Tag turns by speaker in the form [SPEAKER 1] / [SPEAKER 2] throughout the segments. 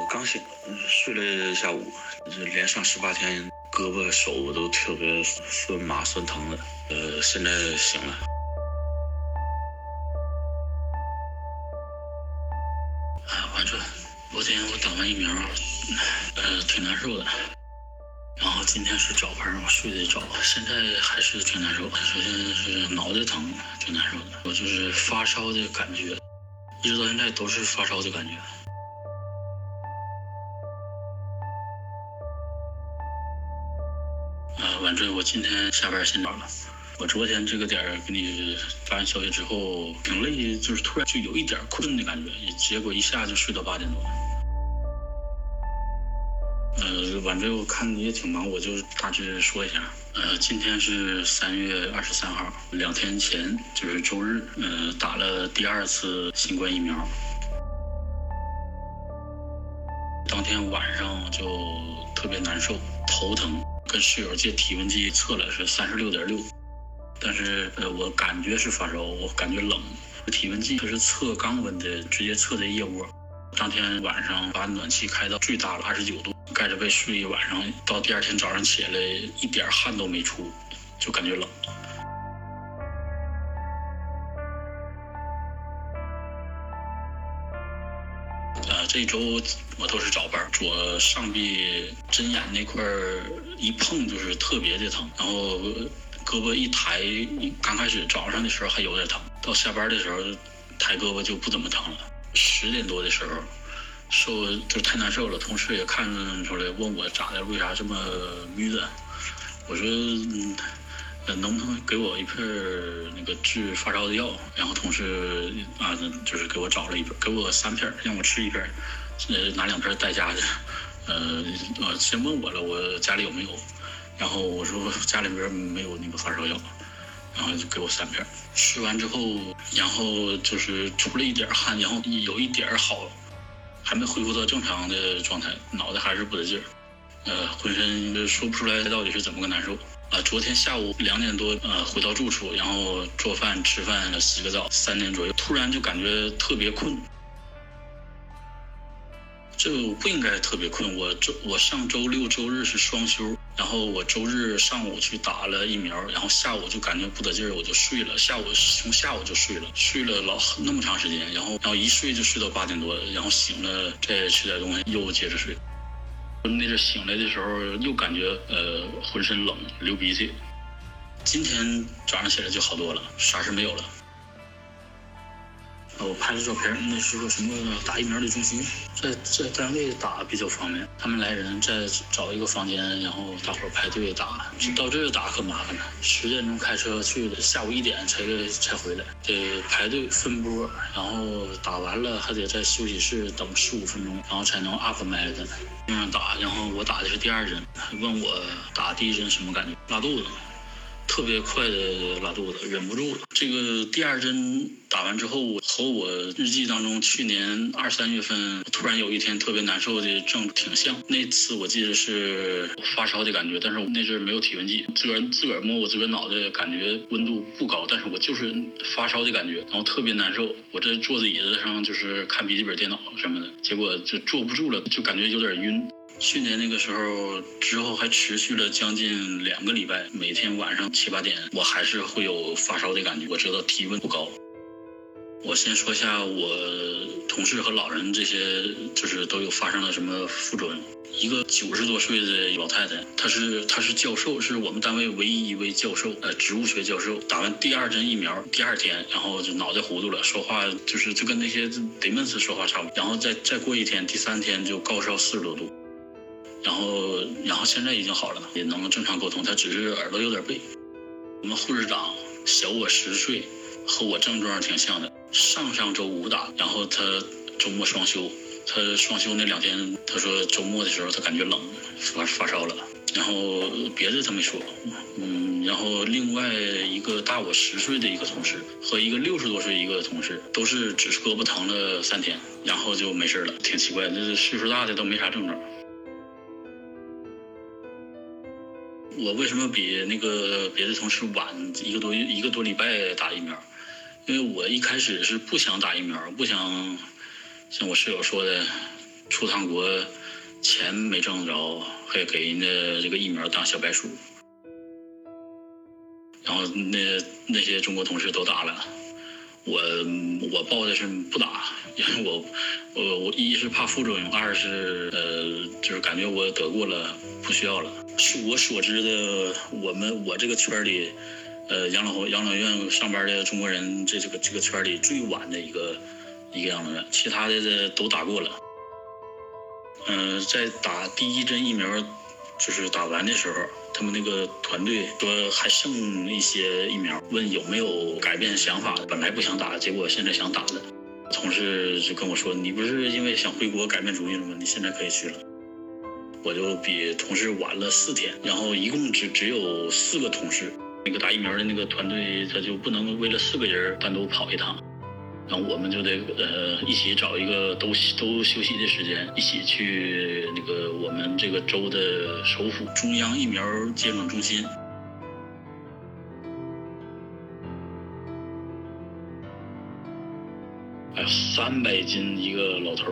[SPEAKER 1] 我刚醒，睡了一下午，这连上十八天，胳膊手都特别酸麻酸疼的。呃，现在醒了。啊，完了，昨天我打完疫苗，呃，挺难受的。然后今天是早班，我睡得早，现在还是挺难受。首先是脑袋疼，挺难受的。我就是发烧的感觉，一直到现在都是发烧的感觉。啊，晚正我今天下班先早了。我昨天这个点给你发完消息之后，挺累，就是突然就有一点困的感觉，结果一下就睡到八点多。呃，晚这我看你也挺忙，我就大致说一下。呃，今天是三月二十三号，两天前就是周日，呃，打了第二次新冠疫苗。当天晚上就特别难受，头疼，跟室友借体温计测了是三十六点六，但是呃，我感觉是发烧，我感觉冷。体温计它是测肛温的，直接测的腋窝。当天晚上把暖气开到最大了二十九度。盖着被睡一晚上，到第二天早上起来一点汗都没出，就感觉冷。这周我都是早班，左上臂针眼那块一碰就是特别的疼，然后胳膊一抬，刚开始早上的时候还有点疼，到下班的时候抬胳膊就不怎么疼了。十点多的时候。受就太难受了，同事也看出来，问我咋的，为啥这么迷的？我说，呃能不能给我一片那个治发烧的药？然后同事啊，就是给我找了一片，给我三片，让我吃一片，呃，拿两片带家去。呃，呃，先问我了，我家里有没有？然后我说家里边没有那个发烧药，然后就给我三片。吃完之后，然后就是出了一点汗，然后有一点好。还没恢复到正常的状态，脑袋还是不得劲儿，呃，浑身说不出来到底是怎么个难受啊！昨天下午两点多，呃，回到住处，然后做饭、吃饭、洗个澡，三点左右，突然就感觉特别困。这个不应该特别困。我周我上周六周日是双休，然后我周日上午去打了疫苗，然后下午就感觉不得劲儿，我就睡了。下午从下午就睡了，睡了老那么长时间，然后然后一睡就睡到八点多，然后醒了再吃点东西，又接着睡。那阵醒来的时候又感觉呃浑身冷，流鼻涕。今天早上起来就好多了，啥事没有了。我拍的照片，那是个什么打疫苗的中心，在在单位打比较方便。他们来人再找一个房间，然后大伙排队打。到这儿打可麻烦了，十点钟开车去的，下午一点才才回来，得排队分波，然后打完了还得在休息室等十五分钟，然后才能 up 麦的那样打。然后我打的是第二针，问我打第一针什么感觉？拉肚子。特别快的拉肚子，忍不住了。这个第二针打完之后，和我日记当中去年二三月份突然有一天特别难受的症挺像。那次我记得是发烧的感觉，但是我那阵没有体温计，自个儿自个儿摸我自个儿脑袋，感觉温度不高，但是我就是发烧的感觉，然后特别难受。我这坐在椅子上就是看笔记本电脑什么的，结果就坐不住了，就感觉有点晕。去年那个时候之后还持续了将近两个礼拜，每天晚上七八点，我还是会有发烧的感觉。我知道体温不高。我先说一下我同事和老人这些，就是都有发生了什么副作用。一个九十多岁的老太太，她是她是教授，是我们单位唯一一位教授，呃，植物学教授。打完第二针疫苗，第二天，然后就脑袋糊涂了，说话就是就跟那些得闷死说话差不多。然后再再过一天，第三天就高烧四十多度。然后，然后现在已经好了，也能正常沟通。他只是耳朵有点背。我们护士长小我十岁，和我症状挺像的。上上周五打，然后他周末双休。他双休那两天，他说周末的时候他感觉冷，发发烧了。然后别的他没说。嗯，然后另外一个大我十岁的一个同事和一个六十多岁一个同事，都是只是胳膊疼了三天，然后就没事了。挺奇怪，这岁数大的都没啥症状。我为什么比那个别的同事晚一个多一个多礼拜打疫苗？因为我一开始是不想打疫苗，不想像我室友说的出趟国，钱没挣着，还给人家这个疫苗当小白鼠。然后那那些中国同事都打了，我我报的是不打，因为我我我一是怕副作用，二是呃就是感觉我得过了，不需要了。据我所知的，我们我这个圈里，呃养老养老院上班的中国人，这这个这个圈里最晚的一个一个养老院，其他的都打过了。嗯，在打第一针疫苗，就是打完的时候，他们那个团队说还剩一些疫苗，问有没有改变想法的。本来不想打，结果现在想打的。同事就跟我说：“你不是因为想回国改变主意了吗？你现在可以去了。”我就比同事晚了四天，然后一共只只有四个同事。那个打疫苗的那个团队，他就不能为了四个人单独跑一趟。然后我们就得呃一起找一个都都休息的时间，一起去那个我们这个州的首府中央疫苗接种中心。哎呀，三百斤一个老头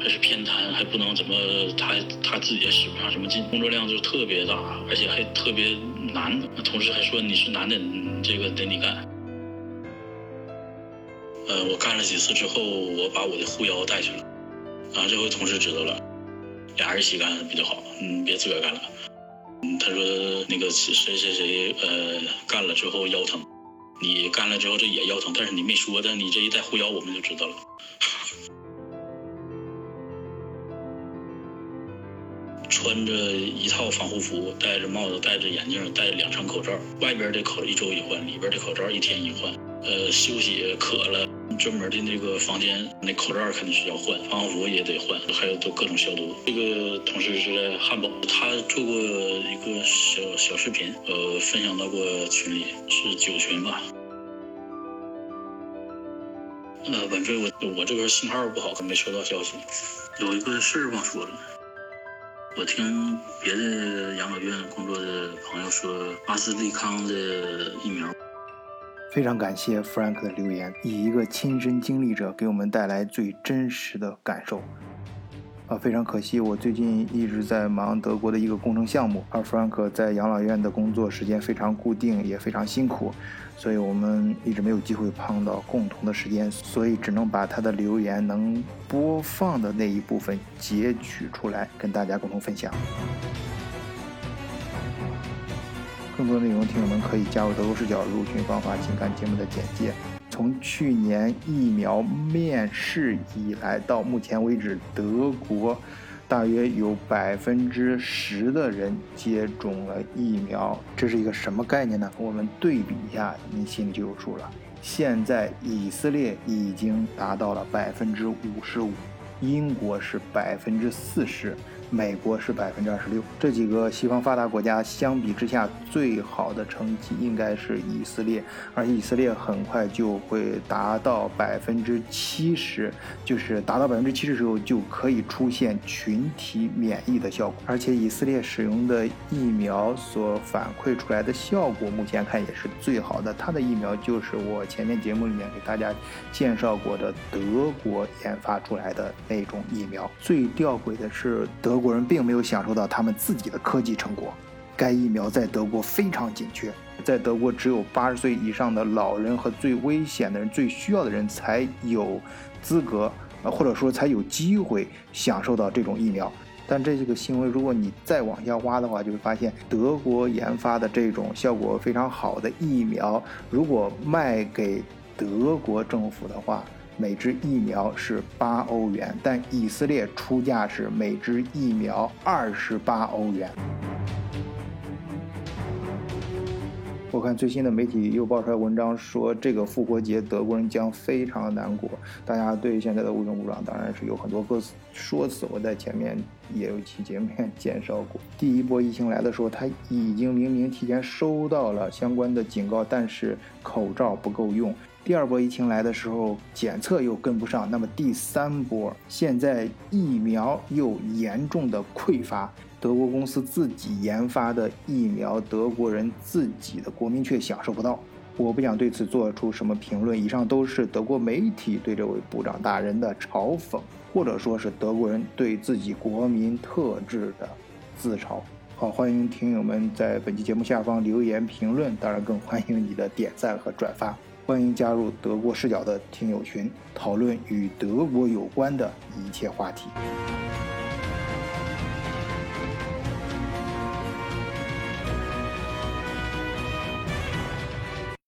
[SPEAKER 1] 还是偏瘫，还不能怎么，他他自己也使不上什么劲，工作量就特别大，而且还特别难。同事还说你是男的，这个得你干。呃，我干了几次之后，我把我的护腰带去了，然后这回同事知道了，俩人一起干比较好，嗯，别自个儿干了。嗯，他说那个谁谁谁呃干了之后腰疼，你干了之后这也腰疼，但是你没说，但你这一带护腰我们就知道了。穿着一套防护服，戴着帽子，戴着眼镜，戴两层口罩，外边的口一周一换，里边的口罩一天一换。呃，休息渴了，专门的那个房间，那口罩肯定是要换，防护服也得换，还有都各种消毒。这个同事是在汉堡，他做过一个小小视频，呃，分享到过群里，是九群吧。呃，晚飞，我我这边信号不好，可没收到消息。有一个事儿忘说了，我听别的养老院工作的朋友说，阿斯利康的疫苗。
[SPEAKER 2] 非常感谢 Frank 的留言，以一个亲身经历者给我们带来最真实的感受。啊，非常可惜，我最近一直在忙德国的一个工程项目，而 Frank 在养老院的工作时间非常固定，也非常辛苦，所以我们一直没有机会碰到共同的时间，所以只能把他的留言能播放的那一部分截取出来，跟大家共同分享。更多内容，听友们可以加入德国视角入群方法，请看节目的简介。从去年疫苗面世以来到目前为止，德国大约有百分之十的人接种了疫苗。这是一个什么概念呢？我们对比一下，你心里就有数了。现在以色列已经达到了百分之五十五，英国是百分之四十。美国是百分之二十六，这几个西方发达国家相比之下，最好的成绩应该是以色列，而以色列很快就会达到百分之七十，就是达到百分之七十时候就可以出现群体免疫的效果，而且以色列使用的疫苗所反馈出来的效果，目前看也是最好的。它的疫苗就是我前面节目里面给大家介绍过的德国研发出来的那种疫苗。最吊诡的是德。国人并没有享受到他们自己的科技成果，该疫苗在德国非常紧缺，在德国只有八十岁以上的老人和最危险的人、最需要的人才有资格，或者说才有机会享受到这种疫苗。但这个新闻，如果你再往下挖的话，就会发现德国研发的这种效果非常好的疫苗，如果卖给德国政府的话。每支疫苗是八欧元，但以色列出价是每支疫苗二十八欧元。我看最新的媒体又爆出来文章说，这个复活节德国人将非常难过。大家对现在的乌克兰当然是有很多个说辞，我在前面也有期节目介绍过。第一波疫情来的时候，他已经明明提前收到了相关的警告，但是口罩不够用。第二波疫情来的时候，检测又跟不上，那么第三波现在疫苗又严重的匮乏，德国公司自己研发的疫苗，德国人自己的国民却享受不到。我不想对此做出什么评论。以上都是德国媒体对这位部长大人的嘲讽，或者说是德国人对自己国民特质的自嘲。好，欢迎听友们在本期节目下方留言评论，当然更欢迎你的点赞和转发。欢迎加入德国视角的听友群，讨论与德国有关的一切话题。